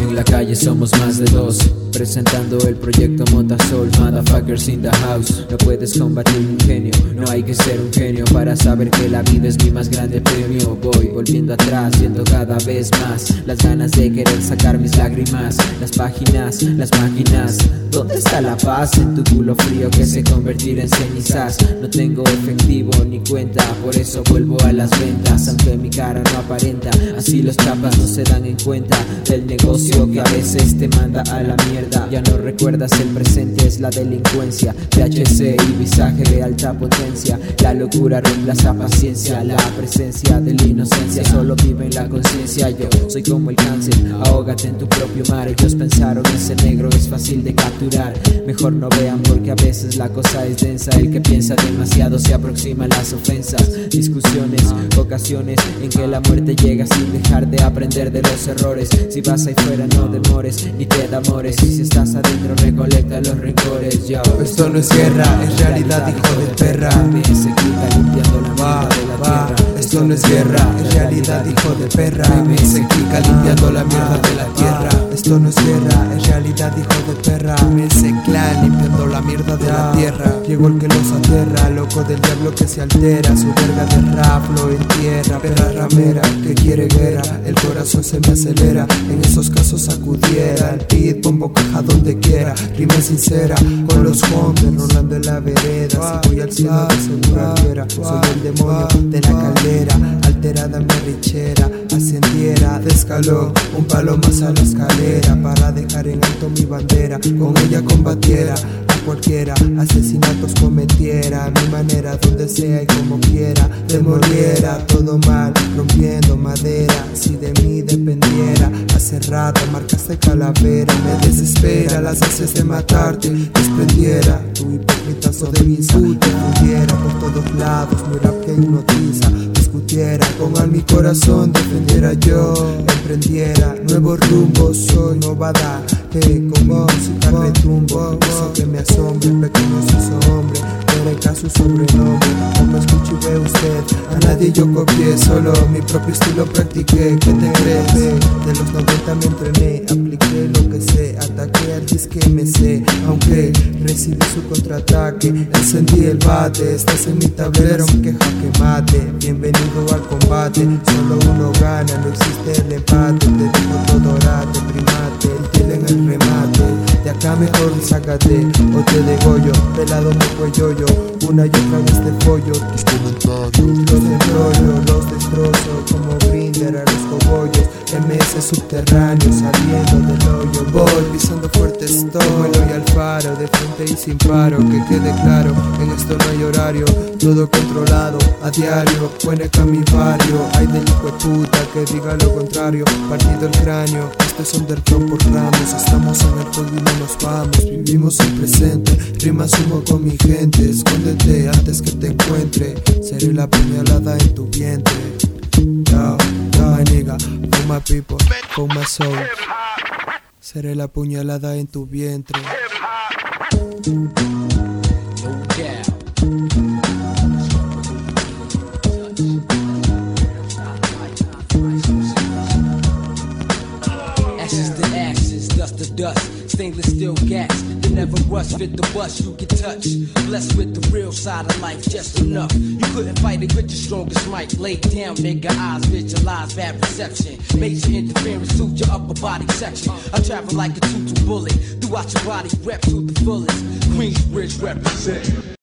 En la calle somos más de dos, presentando el proyecto Montasol, motherfuckers in the house. No puedes combatir un genio, no hay que ser un genio para saber que la vida es mi más grande premio. Voy volviendo atrás, viendo cada vez más las ganas de querer sacar mis lágrimas, las páginas, las máquinas. ¿Dónde está la paz en tu culo frío que se convertirá en cenizas? No tengo efectivo ni cuenta, por eso vuelvo a las ventas, aunque mi cara no aparenta. Así los chapas no se dan en cuenta del negocio que a veces te manda a la mierda. Ya no recuerdas el presente, es la delincuencia. THC y visaje de alta potencia. La locura reemplaza paciencia, la presencia de la inocencia solo vive en la conciencia. Yo soy como el cáncer, ahógate en tu propio mar. Ellos pensaron ese negro es fácil de capturar. Mejor no vean porque a veces la cosa es densa. El que piensa demasiado se aproxima a las ofensas. Discusiones, ocasiones en que la muerte llega sin dejar de aprender de los errores. Si vas ahí fuera no demores ni te amores. Si estás adentro recolecta los rencores. Yo. Esto no es guerra, es realidad, hijo de perra. Se quita limpiando la Va, de la va, tierra. esto no es guerra, es realidad, hijo de perra. Se clica limpiando la mierda de la tierra. Esto no es guerra, es realidad, hijo de perra. Clan limpiando la mierda de la tierra. Llegó el que los aterra, loco del diablo que se altera. Su verga de rap lo entierra. Perra ramera que quiere guerra, el corazón se me acelera. En esos casos sacudiera el beat, bombo caja donde quiera. Rima sincera con los hombres rolando en la vereda. Si voy al cielo de seguro viera. Soy el demonio de la caldera, alterada mi richera. Ascendiera de escalón, un palo más a la escalera. Para dejar en alto mi bandera, con ella combatiera cualquiera. Asesinatos cometiera, mi manera, donde sea y como quiera. Demoliera todo mal, rompiendo madera. Si de mí dependiera, hace rato marcaste calavera. Me desespera las ansias de matarte. Desprendiera tu hipócritazo de misa. Te fundiera por todos lados, mi rap que hipnotiza. Discutiera con al mi corazón, defendiera yo. Emprendiera nuevos rumbos, soy novada. Que con música retumbo. Eso que me asombra, pequeño se hizo hombre. Pero su sobrenombre. Como escuche y ve usted, a nadie yo copié, solo mi propio estilo practiqué. ¿Qué te crees? De los 90 me entrené, apliqué lo que sé, ataqué al disque me sé. Aunque recibí su contraataque, encendí el bate. Estás en mi tablero, que jaque mate. Bienvenido al combate, solo uno gana, no existe el empate. Te digo Acá mejor sácate o te degollo, pelado me cuello yo, una y otra vez te pollo. Tus comentarios los enrollo, los destrozo como grinder a los cogollos. MS subterráneo saliendo del hoyo. Voy pisando fuerte estoy, y al faro, de frente y sin paro. Que quede claro, en esto no hay horario, todo controlado a diario. Cueneca mi barrio, hay del puta que diga lo contrario. Partido el cráneo, esto es underground por ramos. Estamos en el juego y no nos vamos. Vivimos el presente, rimas humo con mi gente. Escóndete antes que te encuentre. Seré la puñalada en tu vientre. Yo, my nigga, for my people, for my soul. Seré la puñalada en tu vientre. Dust to dust, stainless steel gas. They never rust, fit the bus, you get touched. Blessed with the real side of life, just enough. You couldn't fight it with your strongest might. Lay down, nigga, eyes visualize bad perception. Major interference suit your upper body section. I travel like a two-two bullet, throughout your body, rep to the fullest. Queensbridge represent.